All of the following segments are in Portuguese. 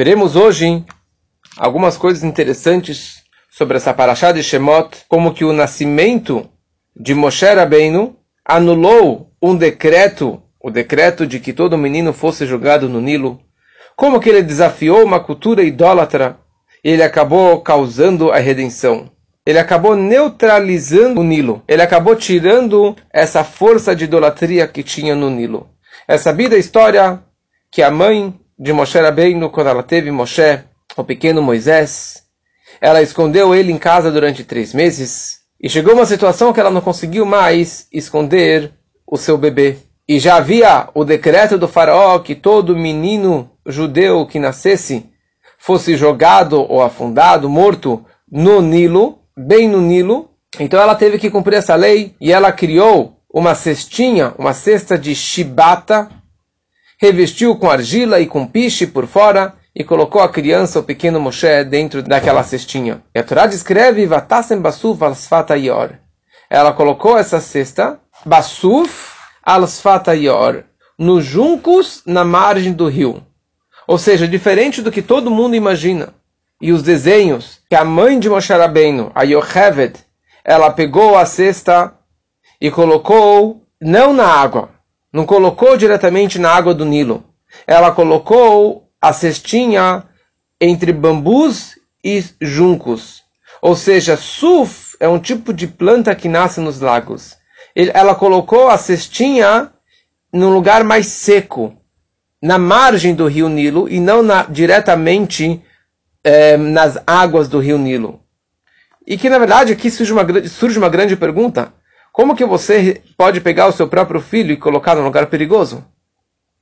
Veremos hoje algumas coisas interessantes sobre essa paraxá de Shemot, como que o nascimento de Moshe Rabbeinu anulou um decreto, o decreto de que todo menino fosse jogado no Nilo, como que ele desafiou uma cultura idólatra e ele acabou causando a redenção. Ele acabou neutralizando o Nilo. Ele acabou tirando essa força de idolatria que tinha no Nilo. É sabida a história que a mãe de Moshe Rabbeinu, quando ela teve Moshe, o pequeno Moisés, ela escondeu ele em casa durante três meses e chegou uma situação que ela não conseguiu mais esconder o seu bebê. E já havia o decreto do faraó que todo menino judeu que nascesse fosse jogado ou afundado, morto no Nilo, bem no Nilo. Então ela teve que cumprir essa lei e ela criou uma cestinha, uma cesta de chibata, revestiu com argila e com piche por fora e colocou a criança, o pequeno Moshe, dentro daquela cestinha. E a Torá descreve Vatassem Basuf al Yor. Ela colocou essa cesta, Basuf al Yor, nos juncos na margem do rio. Ou seja, diferente do que todo mundo imagina. E os desenhos que a mãe de Moshe Rabbeinu, a Yocheved, ela pegou a cesta e colocou não na água, não colocou diretamente na água do Nilo. Ela colocou a cestinha entre bambus e juncos. Ou seja, suf é um tipo de planta que nasce nos lagos. Ela colocou a cestinha num lugar mais seco, na margem do rio Nilo e não na, diretamente eh, nas águas do rio Nilo. E que na verdade aqui surge uma, surge uma grande pergunta. Como que você pode pegar o seu próprio filho e colocar num lugar perigoso?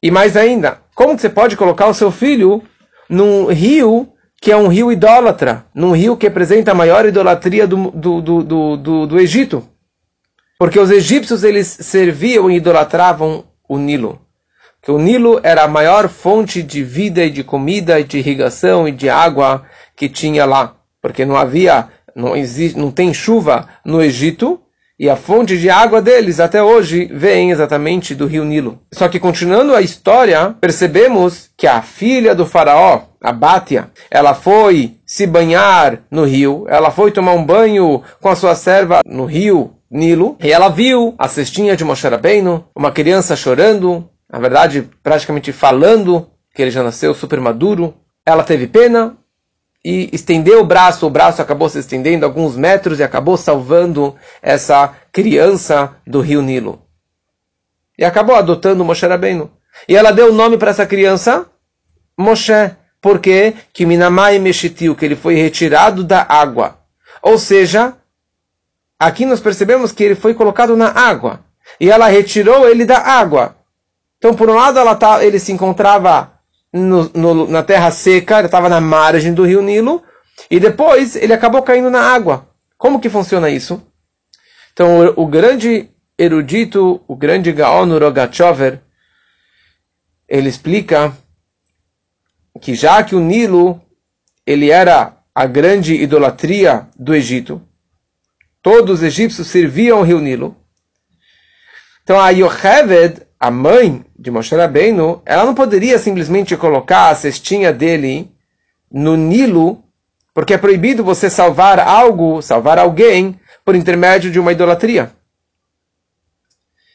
E mais ainda, como que você pode colocar o seu filho num rio que é um rio idólatra, num rio que representa a maior idolatria do, do, do, do, do Egito? Porque os egípcios eles serviam e idolatravam o Nilo. Que o Nilo era a maior fonte de vida e de comida e de irrigação e de água que tinha lá. Porque não havia, não existe, não tem chuva no Egito, e a fonte de água deles até hoje vem exatamente do rio Nilo. Só que continuando a história, percebemos que a filha do faraó, a Bátia, ela foi se banhar no rio, ela foi tomar um banho com a sua serva no rio Nilo, e ela viu a cestinha de Moshe Rabbeinu, uma criança chorando, na verdade praticamente falando que ele já nasceu super maduro. Ela teve pena, e estendeu o braço, o braço acabou se estendendo alguns metros e acabou salvando essa criança do rio Nilo. E acabou adotando Moshe Rabbeinu. E ela deu o nome para essa criança, Moshe, porque que Minamai Meshitiu, que ele foi retirado da água. Ou seja, aqui nós percebemos que ele foi colocado na água. E ela retirou ele da água. Então, por um lado, tá, ele se encontrava no, no, na terra seca, ele estava na margem do rio Nilo, e depois ele acabou caindo na água. Como que funciona isso? Então, o, o grande erudito, o grande Gaon Rogachover, ele explica que já que o Nilo ele era a grande idolatria do Egito, todos os egípcios serviam ao rio Nilo. Então a Yocheved, a mãe de Moshe Rabbeinu, ela não poderia simplesmente colocar a cestinha dele no Nilo, porque é proibido você salvar algo, salvar alguém, por intermédio de uma idolatria.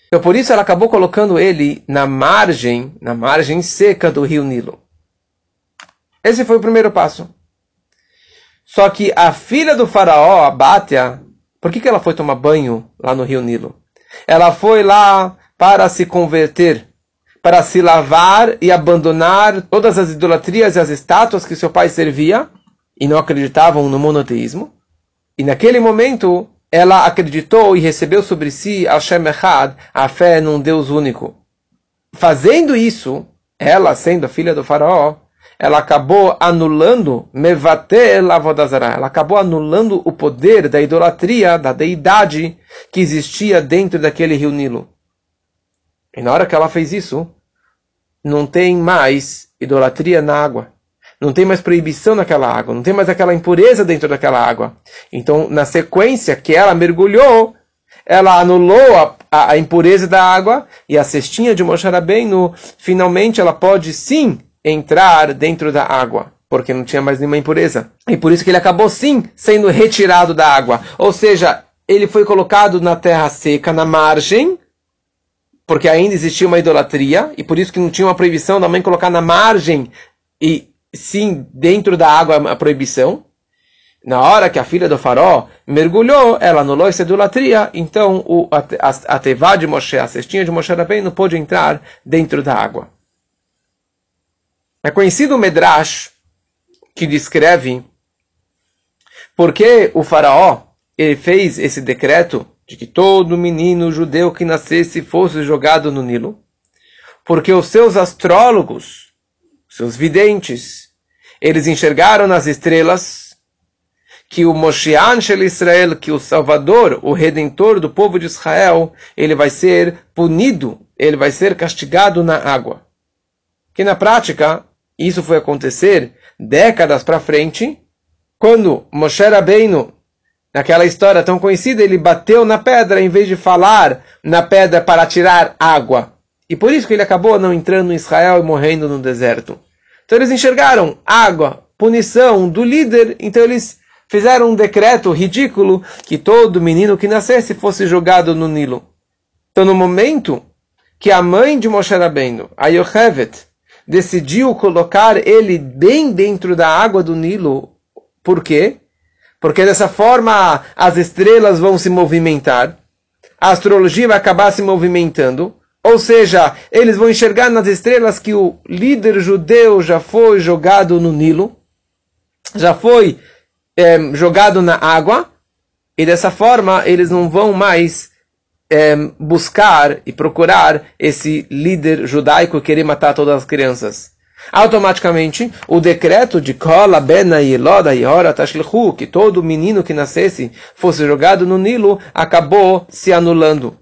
Então por isso ela acabou colocando ele na margem, na margem seca do rio Nilo. Esse foi o primeiro passo. Só que a filha do faraó, a Bátia, por que, que ela foi tomar banho lá no rio Nilo? Ela foi lá para se converter, para se lavar e abandonar todas as idolatrias e as estátuas que seu pai servia e não acreditavam no monoteísmo. E naquele momento, ela acreditou e recebeu sobre si Hashem Echad, a fé num Deus único. Fazendo isso, ela, sendo a filha do faraó, ela acabou anulando Mevatel Avodazara. Ela acabou anulando o poder da idolatria, da deidade que existia dentro daquele rio Nilo. E na hora que ela fez isso, não tem mais idolatria na água. Não tem mais proibição naquela água. Não tem mais aquela impureza dentro daquela água. Então, na sequência que ela mergulhou, ela anulou a, a, a impureza da água e a cestinha de Moshe finalmente ela pode sim entrar dentro da água, porque não tinha mais nenhuma impureza. E por isso que ele acabou sim sendo retirado da água. Ou seja, ele foi colocado na terra seca, na margem, porque ainda existia uma idolatria, e por isso que não tinha uma proibição da mãe colocar na margem e sim dentro da água a proibição. Na hora que a filha do faraó mergulhou, ela anulou essa idolatria, então o, a, a, a tevá de Moshe, a cestinha de Moshe Rabbeinu, pôde entrar dentro da água. É conhecido o Medrash que descreve porque o faraó ele fez esse decreto de que todo menino judeu que nascesse fosse jogado no Nilo, porque os seus astrólogos, seus videntes, eles enxergaram nas estrelas que o Moshiach Shel Israel, que o Salvador, o Redentor do povo de Israel, ele vai ser punido, ele vai ser castigado na água. Que na prática, isso foi acontecer décadas para frente, quando Moshe Rabbeinu, naquela história tão conhecida, ele bateu na pedra em vez de falar na pedra para tirar água. E por isso que ele acabou não entrando em Israel e morrendo no deserto. Então eles enxergaram água, punição do líder, então eles fizeram um decreto ridículo que todo menino que nascesse fosse jogado no Nilo. Então, no momento que a mãe de Moshe Rabbeinu, a Yochevet, decidiu colocar ele bem dentro da água do Nilo, por quê? Porque dessa forma as estrelas vão se movimentar, a astrologia vai acabar se movimentando, ou seja, eles vão enxergar nas estrelas que o líder judeu já foi jogado no Nilo, já foi é, jogado na água, e dessa forma eles não vão mais é, buscar e procurar esse líder judaico querer matar todas as crianças. Automaticamente, o decreto de Kola, Bena, Yeloda, Yora, Tashlichu, que todo menino que nascesse fosse jogado no Nilo, acabou se anulando.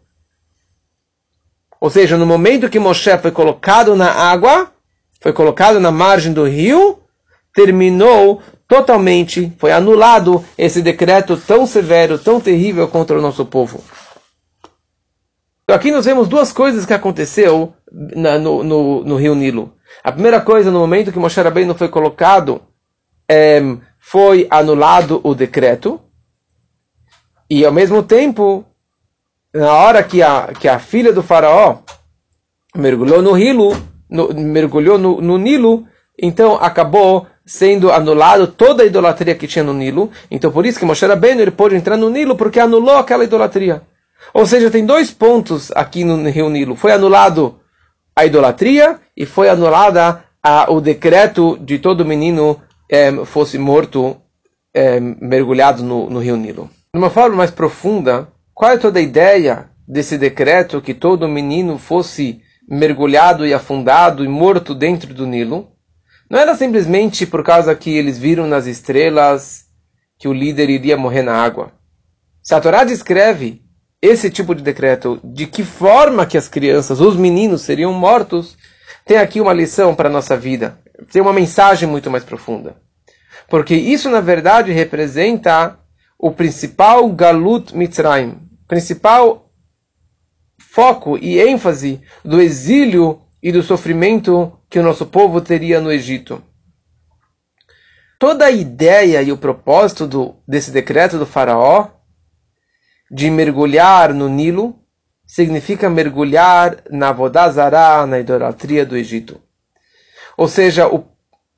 Ou seja, no momento que Moshe foi colocado na água, foi colocado na margem do rio, terminou totalmente, foi anulado esse decreto tão severo, tão terrível contra o nosso povo. Então aqui nós vemos duas coisas que aconteceu na, no, no, no, rio Nilo. A primeira coisa, no momento que Moshe Rabbeinu foi colocado, é, foi anulado o decreto. E ao mesmo tempo, na hora que a, que a filha do faraó mergulhou no no, mergulhou no, no Nilo, então acabou sendo anulado toda a idolatria que tinha no Nilo. Então por isso que Moshe Rabbeinu ele pôde entrar no Nilo porque anulou aquela idolatria. Ou seja, tem dois pontos aqui no Rio Nilo. Foi anulado a idolatria e foi anulada a, o decreto de todo menino é, fosse morto é, mergulhado no, no Rio Nilo. De uma forma mais profunda, qual é toda a ideia desse decreto que todo menino fosse mergulhado e afundado e morto dentro do Nilo? Não era simplesmente por causa que eles viram nas estrelas que o líder iria morrer na água. Se a Torá descreve esse tipo de decreto, de que forma que as crianças, os meninos seriam mortos, tem aqui uma lição para a nossa vida. Tem uma mensagem muito mais profunda. Porque isso, na verdade, representa o principal Galut Mitzrayim, principal foco e ênfase do exílio e do sofrimento que o nosso povo teria no Egito. Toda a ideia e o propósito do, desse decreto do faraó de mergulhar no Nilo significa mergulhar na Vodazara, na idolatria do Egito. Ou seja, o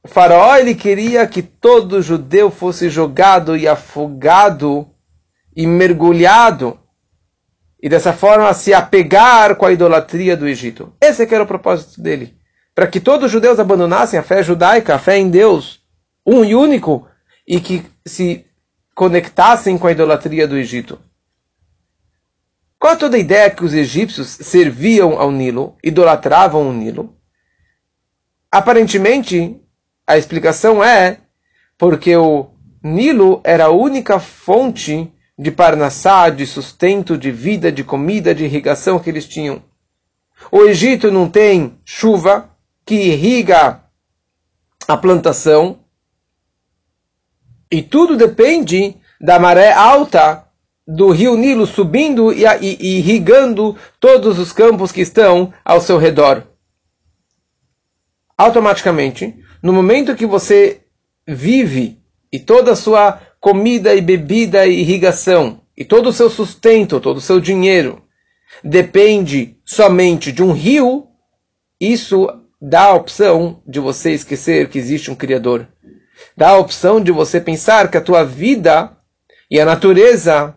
faraó ele queria que todo judeu fosse jogado e afogado e mergulhado e dessa forma se apegar com a idolatria do Egito. Esse que era o propósito dele. Para que todos os judeus abandonassem a fé judaica, a fé em Deus, um e único, e que se conectassem com a idolatria do Egito. Qual é toda a ideia que os egípcios serviam ao Nilo, idolatravam o Nilo? Aparentemente, a explicação é porque o Nilo era a única fonte de parnassá, de sustento, de vida, de comida, de irrigação que eles tinham. O Egito não tem chuva que irriga a plantação. E tudo depende da maré alta do rio Nilo subindo e, irrigando todos os campos que estão ao seu redor. automaticamente, no momento que você vive e toda a sua comida e bebida e irrigação e todo o seu sustento, todo o seu dinheiro depende somente de um rio, isso dá a opção de você esquecer que existe um Criador. Dá a opção de você pensar que a tua vida e a natureza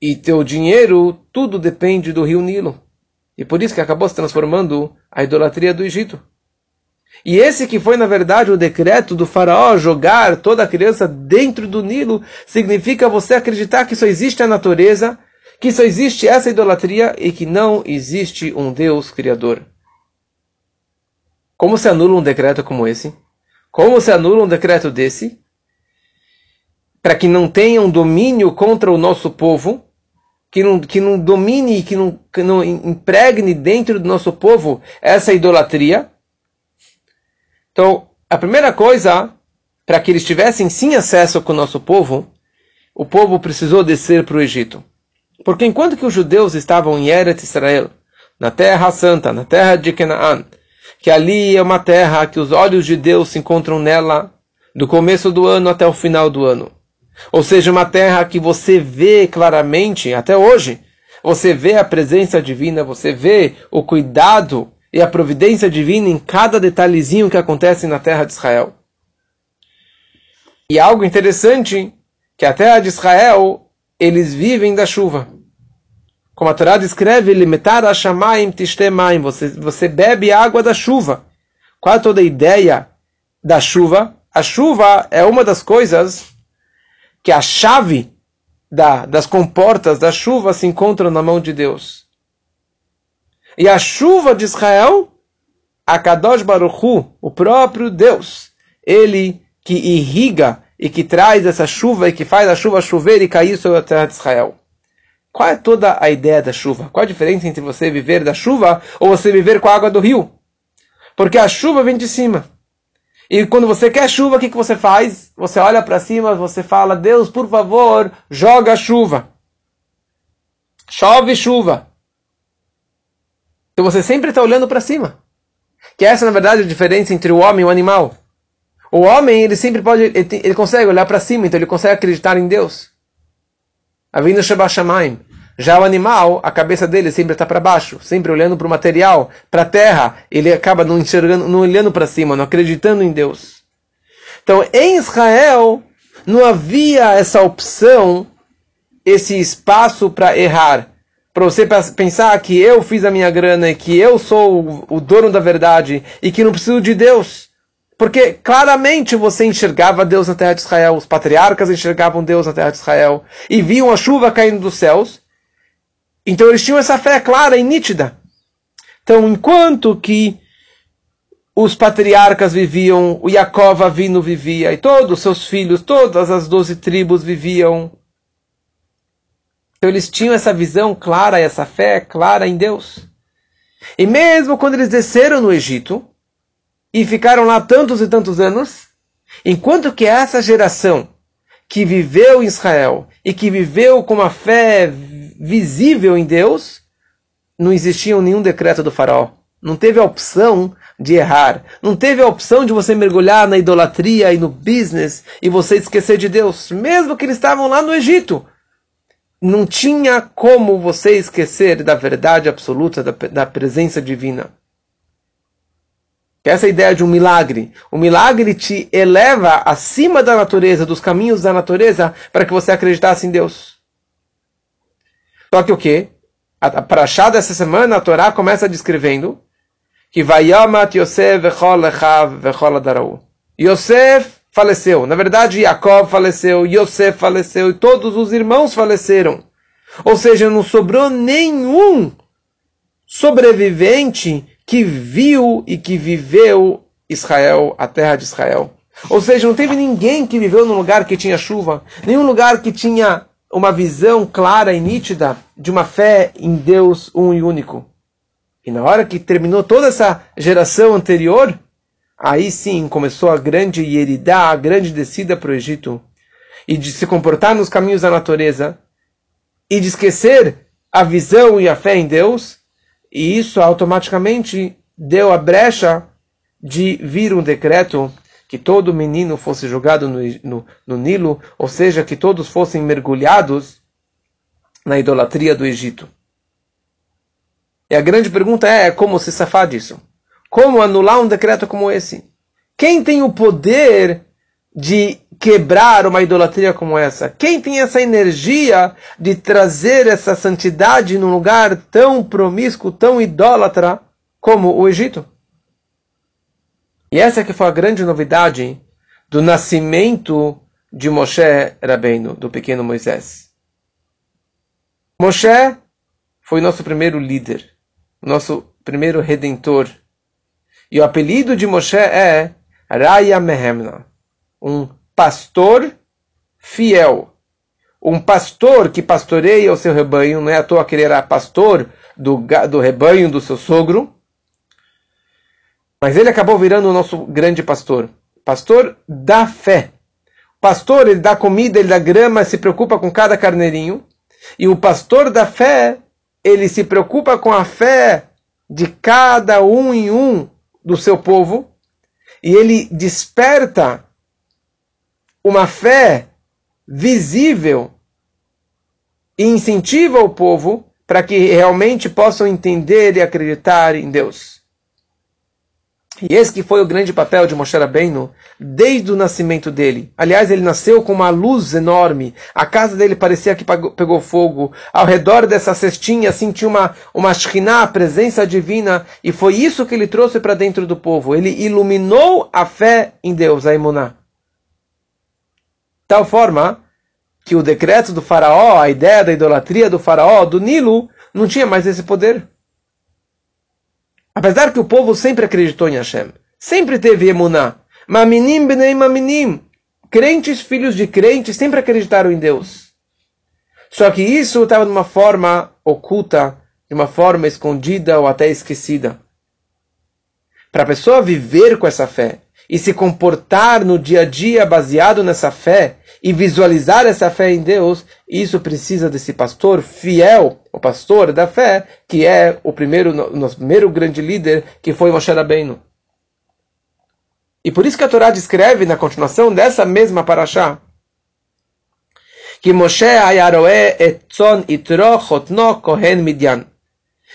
e teu dinheiro, tudo depende do rio Nilo. E por isso que acabou se transformando a idolatria do Egito. E esse que foi, na verdade, o decreto do faraó jogar toda a criança dentro do Nilo, significa você acreditar que só existe a natureza, que só existe essa idolatria e que não existe um Deus criador. Como se anula um decreto como esse? Como se anula um decreto desse? Para que não tenha um domínio contra o nosso povo, que não, que não domine, que não, que não impregne dentro do nosso povo essa idolatria. Então, a primeira coisa, para que eles tivessem sim acesso com o nosso povo, o povo precisou descer para o Egito. Porque enquanto que os judeus estavam em Eretz Israel, na terra santa, na terra de Canaã, que ali é uma terra que os olhos de Deus se encontram nela do começo do ano até o final do ano. Ou seja, uma terra que você vê claramente, até hoje, você vê a presença divina, você vê o cuidado e a providência divina em cada detalhezinho que acontece na terra de Israel. E algo interessante, que a terra de Israel, eles vivem da chuva. Como a Torá descreve, limitar a tishtemaim, você você bebe água da chuva. Qual é toda a ideia da chuva? A chuva é uma das coisas que a chave da, das comportas da chuva se encontra na mão de Deus. E a chuva de Israel, a Kadosh Baruchu, o próprio Deus, ele que irriga e que traz essa chuva e que faz a chuva chover e cair sobre a terra de Israel. Qual é toda a ideia da chuva? Qual a diferença entre você viver da chuva ou você viver com a água do rio? Porque a chuva vem de cima. E quando você quer chuva, o que, que você faz? Você olha para cima, você fala, Deus, por favor, joga chuva. Chove chuva. Então você sempre está olhando para cima. Que essa, na verdade, é a diferença entre o homem e o animal. O homem, ele sempre pode, ele, ele consegue olhar para cima, então ele consegue acreditar em Deus. A vinda Shabbat já o animal, a cabeça dele sempre está para baixo, sempre olhando para o material, para a terra. Ele acaba não enxergando, não olhando para cima, não acreditando em Deus. Então, em Israel, não havia essa opção, esse espaço para errar. Para você pensar que eu fiz a minha grana e que eu sou o dono da verdade e que não preciso de Deus. Porque claramente você enxergava Deus na terra de Israel, os patriarcas enxergavam Deus na terra de Israel e viam a chuva caindo dos céus. Então eles tinham essa fé clara e nítida. Então, enquanto que os patriarcas viviam, o Yaakov Avino vivia, e todos os seus filhos, todas as doze tribos viviam. Então eles tinham essa visão clara, essa fé clara em Deus. E mesmo quando eles desceram no Egito, e ficaram lá tantos e tantos anos, enquanto que essa geração que viveu em Israel e que viveu com uma fé visível em Deus, não existia nenhum decreto do faraó. Não teve a opção de errar. Não teve a opção de você mergulhar na idolatria e no business e você esquecer de Deus. Mesmo que eles estavam lá no Egito. Não tinha como você esquecer da verdade absoluta, da, da presença divina. Essa é ideia de um milagre. O milagre te eleva acima da natureza, dos caminhos da natureza, para que você acreditasse em Deus. Só que o quê? A Parashá dessa semana, a Torá começa descrevendo que Vayamat Yosef vechol echav vechol adarau. Yosef faleceu. Na verdade, Jacob faleceu, Yosef faleceu e todos os irmãos faleceram. Ou seja, não sobrou nenhum sobrevivente que viu e que viveu Israel, a terra de Israel. Ou seja, não teve ninguém que viveu num lugar que tinha chuva, nenhum lugar que tinha uma visão clara e nítida de uma fé em Deus um e único. E na hora que terminou toda essa geração anterior, aí sim começou a grande Yeridá, a grande descida para o Egito, e de se comportar nos caminhos da natureza, e de esquecer a visão e a fé em Deus, e isso automaticamente deu a brecha de vir um decreto que todo menino fosse jogado no, no, no Nilo, ou seja, que todos fossem mergulhados na idolatria do Egito. E a grande pergunta é, é como se safar disso? Como anular um decreto como esse? Quem tem o poder de quebrar uma idolatria como essa? Quem tem essa energia de trazer essa santidade num lugar tão promíscuo, tão idólatra como o Egito? E essa que foi a grande novidade do nascimento de Moshe Rabbeinu, do pequeno Moisés. Moshe foi nosso primeiro líder, nosso primeiro redentor. E o apelido de Moshe é Raya Mehemna, um pastor fiel. Um pastor que pastoreia o seu rebanho, não é à toa que ele era pastor do, do rebanho do seu sogro, mas ele acabou virando o nosso grande pastor. Pastor da fé. Pastor, ele dá comida, ele dá grama, se preocupa com cada carneirinho. E o pastor da fé, ele se preocupa com a fé de cada um em um do seu povo. E ele desperta uma fé visível e incentiva o povo para que realmente possam entender e acreditar em Deus. E esse que foi o grande papel de Moshe Rabbeinu desde o nascimento dele. Aliás, ele nasceu com uma luz enorme. A casa dele parecia que pegou fogo. Ao redor dessa cestinha sentiu uma, uma shkina, a presença divina. E foi isso que ele trouxe para dentro do povo. Ele iluminou a fé em Deus, a imuná. Tal forma que o decreto do faraó, a ideia da idolatria do faraó, do Nilo, não tinha mais esse poder. Apesar que o povo sempre acreditou em Hashem, sempre teve emuná. Maminim benei maminim. Crentes, filhos de crentes, sempre acreditaram em Deus. Só que isso estava de uma forma oculta, de uma forma escondida ou até esquecida. Para a pessoa viver com essa fé e se comportar no dia a dia baseado nessa fé, e visualizar essa fé em Deus, isso precisa desse pastor fiel, o pastor da fé, que é o primeiro, nosso primeiro grande líder, que foi Moshe Rabbeinu. E por isso que a Torá descreve na continuação dessa mesma paraxá, que Moshe ayaroe etzon itro chotno kohen midyan.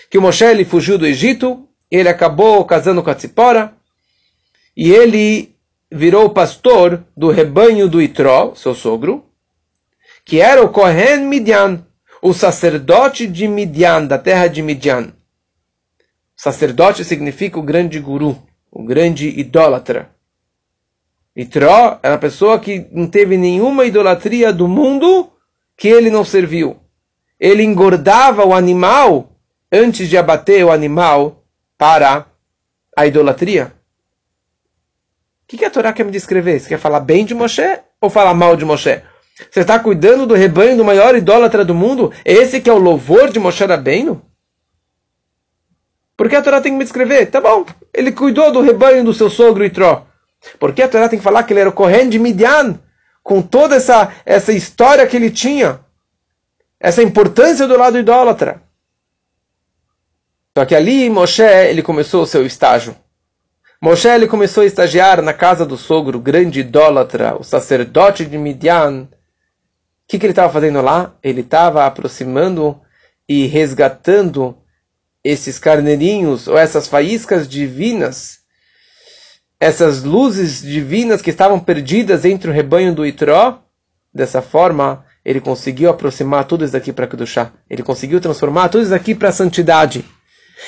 Que Moshe ele fugiu do Egito, ele acabou casando com a Tzipora, e ele virou pastor do rebanho do Itró, seu sogro, que era o Kohen Midian, o sacerdote de Midian, da terra de Midian. Sacerdote significa o grande guru, o grande idólatra. Itró era a pessoa que não teve nenhuma idolatria do mundo que ele não serviu. Ele engordava o animal antes de abater o animal para a idolatria. O que, que a Torá quer me descrever? Você quer falar bem de Moshe ou falar mal de Moshe? Você está cuidando do rebanho do maior idólatra do mundo? Esse que é o louvor de Moshe Rabbeinu? Por que a Torá tem que me descrever? Tá bom, ele cuidou do rebanho do seu sogro Itró. Por que a Torá tem que falar que ele era o Kohen de Midian? Com toda essa, essa história que ele tinha. Essa importância do lado idólatra. Só que ali Moshe ele começou o seu estágio. Moshe ele começou a estagiar na casa do sogro, grande idólatra, o sacerdote de Midian. O que, que ele estava fazendo lá? Ele estava aproximando e resgatando esses carneirinhos ou essas faíscas divinas, essas luzes divinas que estavam perdidas entre o rebanho do Itró. Dessa forma, ele conseguiu aproximar tudo isso aqui para Kedushá. Ele conseguiu transformar tudo isso aqui para a santidade.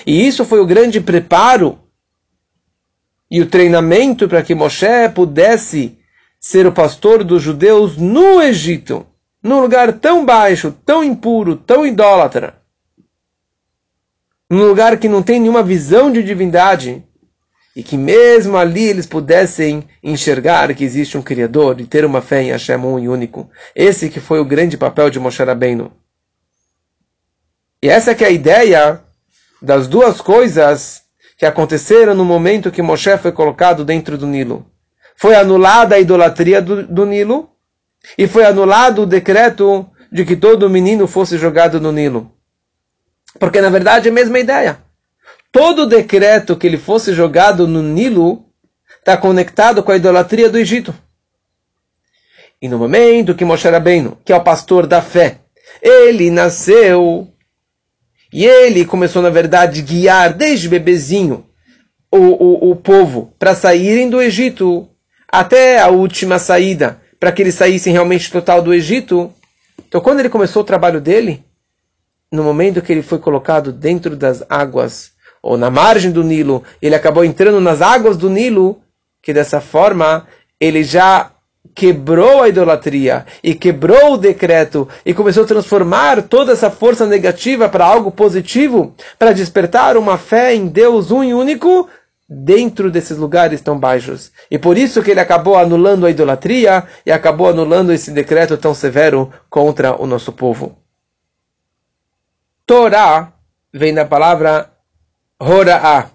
E isso foi o grande preparo e o treinamento para que Moshe pudesse ser o pastor dos judeus no Egito, num lugar tão baixo, tão impuro, tão idólatra, num lugar que não tem nenhuma visão de divindade, e que mesmo ali eles pudessem enxergar que existe um Criador e ter uma fé em Hashem um e único. Esse que foi o grande papel de Moshe Rabbeinu. E essa que é a ideia das duas coisas que aconteceram no momento que Moshe foi colocado dentro do Nilo. Foi anulada a idolatria do, do Nilo e foi anulado o decreto de que todo menino fosse jogado no Nilo. Porque na verdade é a mesma ideia. Todo decreto que ele fosse jogado no Nilo está conectado com a idolatria do Egito. E no momento que Moshe Rabbeinu, que é o pastor da fé, ele nasceu e ele começou, na verdade, guiar desde bebezinho o, o, o povo para saírem do Egito até a última saída, para que eles saíssem realmente total do Egito. Então, quando ele começou o trabalho dele, no momento que ele foi colocado dentro das águas, ou na margem do Nilo, ele acabou entrando nas águas do Nilo, que dessa forma ele já quebrou a idolatria e quebrou o decreto e começou a transformar toda essa força negativa para algo positivo, para despertar uma fé em Deus um e único dentro desses lugares tão baixos. E por isso que ele acabou anulando a idolatria e acabou anulando esse decreto tão severo contra o nosso povo. Torá vem da palavra Hora'a,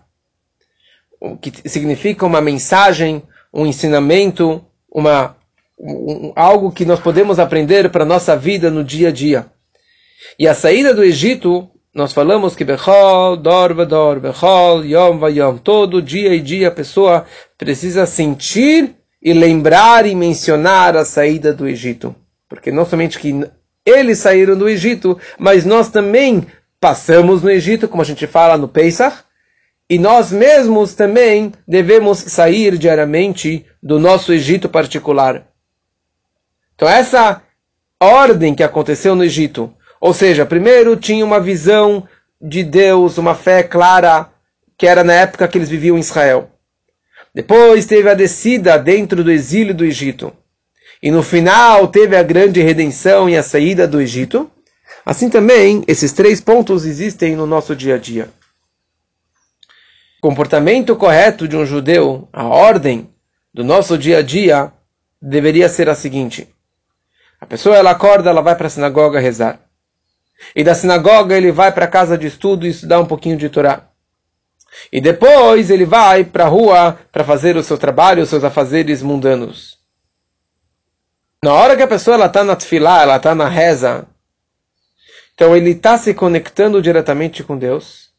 que significa uma mensagem, um ensinamento, uma um, algo que nós podemos aprender para a nossa vida no dia a dia. E a saída do Egito, nós falamos que Bechol, Dor, Dor, Bechol, Yom, Vayom, todo dia e dia a pessoa precisa sentir e lembrar e mencionar a saída do Egito. Porque não somente que eles saíram do Egito, mas nós também passamos no Egito, como a gente fala no Pesach, e nós mesmos também devemos sair diariamente do nosso Egito particular. Então essa ordem que aconteceu no Egito, ou seja, primeiro tinha uma visão de Deus, uma fé clara, que era na época que eles viviam em Israel. Depois teve a descida dentro do exílio do Egito. E no final teve a grande redenção e a saída do Egito. Assim também, esses três pontos existem no nosso dia a dia. O comportamento correto de um judeu, a ordem do nosso dia a dia, deveria ser a seguinte: a pessoa ela acorda, ela vai para a sinagoga rezar. E da sinagoga ele vai para a casa de estudo e estudar um pouquinho de Torá. E depois ele vai para a rua para fazer o seu trabalho, os seus afazeres mundanos. Na hora que a pessoa está na tefilá, ela está na reza, então ele está se conectando diretamente com Deus.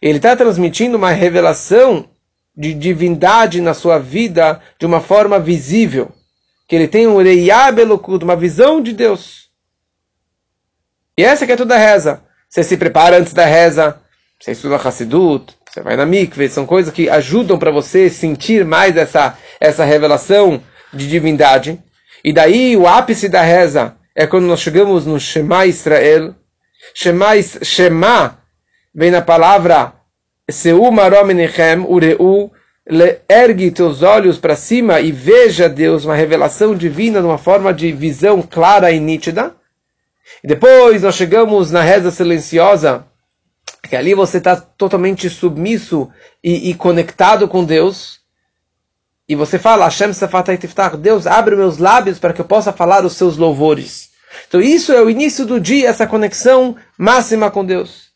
Ele está transmitindo uma revelação de divindade na sua vida de uma forma visível que ele tem um reiabelokut, uma visão de Deus. E essa que é toda a reza. Você se prepara antes da reza, você estuda Hassidut, você vai na mikve, são coisas que ajudam para você sentir mais essa, essa revelação de divindade. E daí o ápice da reza é quando nós chegamos no Shema Israel. Shema, Shema vem na palavra Seu Marom Ureu, ergue teus olhos para cima e veja Deus, uma revelação divina, numa forma de visão clara e nítida. E depois nós chegamos na reza silenciosa, que ali você está totalmente submisso e, e, conectado com Deus. E você fala, Hashem Tiftach, Deus abre meus lábios para que eu possa falar os seus louvores. Então isso é o início do dia, essa conexão máxima com Deus.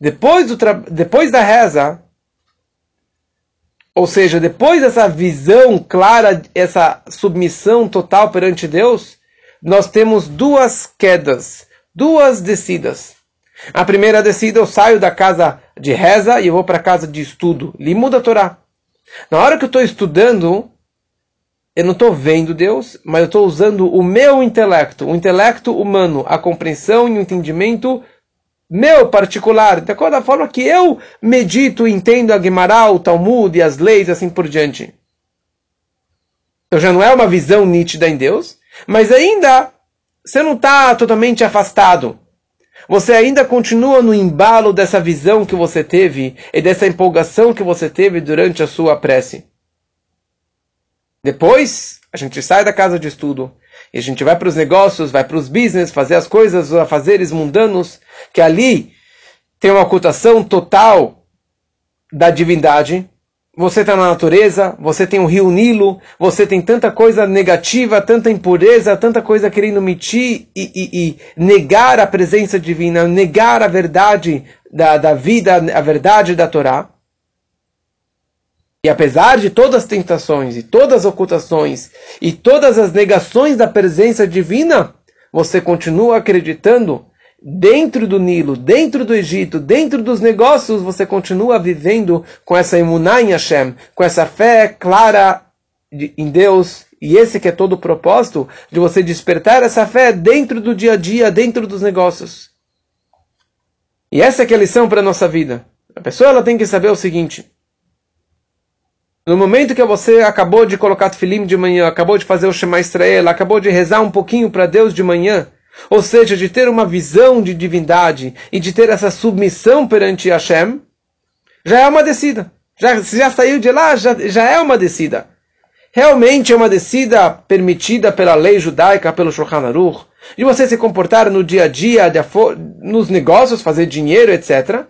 Depois, do depois da reza, ou seja, depois dessa visão clara, essa submissão total perante Deus, nós temos duas quedas, duas descidas. A primeira descida, eu saio da casa de reza e vou para a casa de estudo. Limuda a Torá. Na hora que eu estou estudando, eu não estou vendo Deus, mas eu estou usando o meu intelecto, o intelecto humano, a compreensão e o entendimento meu particular, de acordo com a forma que eu medito e entendo a Gemara, o Talmud e as leis, assim por diante. Então já não é uma visão nítida em Deus, mas ainda você não está totalmente afastado. Você ainda continua no embalo dessa visão que você teve e dessa empolgação que você teve durante a sua prece. Depois, a gente sai da casa de estudo, e a gente vai para os negócios, vai para os business, fazer as coisas, os afazeres mundanos, que ali tem uma ocultação total da divindade. Você está na natureza, você tem o rio Nilo, você tem tanta coisa negativa, tanta impureza, tanta coisa querendo mentir e, e, e negar a presença divina, negar a verdade da, da vida, a verdade da Torá. E apesar de todas as tentações e todas as ocultações e todas as negações da presença divina, você continua acreditando dentro do Nilo, dentro do Egito, dentro dos negócios, você continua vivendo com essa imuná em Hashem, com essa fé clara em Deus. E esse que é todo o propósito de você despertar essa fé dentro do dia a dia, dentro dos negócios. E essa é, é a lição para a nossa vida. A pessoa ela tem que saber o seguinte. No momento que você acabou de colocar filim de manhã, acabou de fazer o Shema Israel, acabou de rezar um pouquinho para Deus de manhã, ou seja, de ter uma visão de divindade e de ter essa submissão perante Hashem, já é uma descida. Já, já saiu de lá, já, já é uma descida. Realmente é uma descida permitida pela lei judaica, pelo Shulchan Aruch, de você se comportar no dia a dia, nos negócios, fazer dinheiro, etc.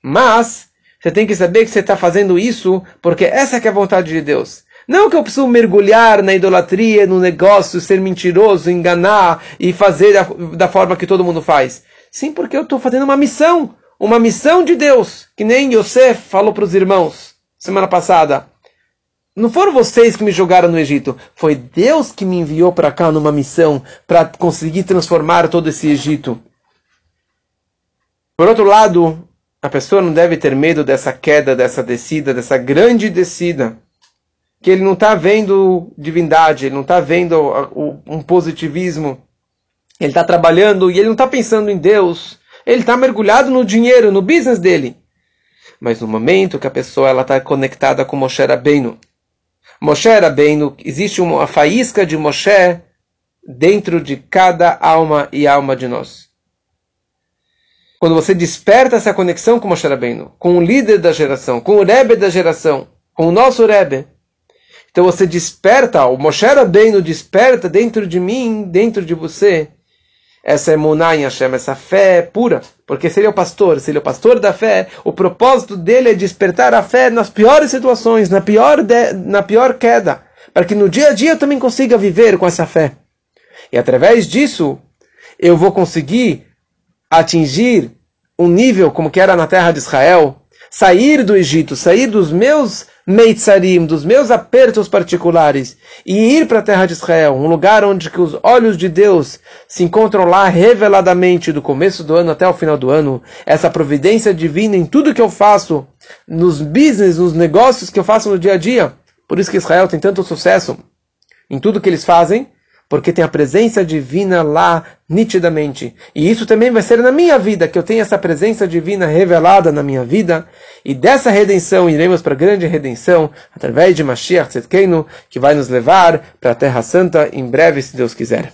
Mas, você tem que saber que você está fazendo isso porque essa é a vontade de Deus. Não que eu preciso mergulhar na idolatria, no negócio, ser mentiroso, enganar e fazer da, da forma que todo mundo faz. Sim, porque eu estou fazendo uma missão. Uma missão de Deus. Que nem Yosef falou para os irmãos semana passada. Não foram vocês que me jogaram no Egito. Foi Deus que me enviou para cá numa missão para conseguir transformar todo esse Egito. Por outro lado, a pessoa não deve ter medo dessa queda, dessa descida, dessa grande descida que ele não está vendo divindade, ele não está vendo um positivismo, ele está trabalhando e ele não está pensando em Deus, ele está mergulhado no dinheiro, no business dele. Mas no momento que a pessoa está conectada com Moshe Rabbeinu, Moshe Rabbeinu, existe uma faísca de Moshe dentro de cada alma e alma de nós. Quando você desperta essa conexão com Moshe Rabbeinu, com o líder da geração, com o Rebbe da geração, com o nosso Rebbe, então você desperta, o Moshe Rabbeinu desperta dentro de mim, dentro de você, essa emuná em Hashem, essa fé pura. Porque se ele é o pastor, se ele é o pastor da fé, o propósito dele é despertar a fé nas piores situações, na pior, de, na pior queda. Para que no dia a dia eu também consiga viver com essa fé. E através disso, eu vou conseguir atingir um nível como que era na terra de Israel, sair do Egito, sair dos meus meitzarim, dos meus apertos particulares, e ir para a terra de Israel, um lugar onde que os olhos de Deus se encontram lá reveladamente do começo do ano até o final do ano, essa providência divina em tudo que eu faço, nos business, nos negócios que eu faço no dia a dia. Por isso que Israel tem tanto sucesso em tudo que eles fazem, porque tem a presença divina lá nitidamente. E isso também vai ser na minha vida, que eu tenho essa presença divina revelada na minha vida. E dessa redenção iremos para a grande redenção, através de Mashiach Tzedkeinu, que vai nos levar para a Terra Santa em breve, se Deus quiser.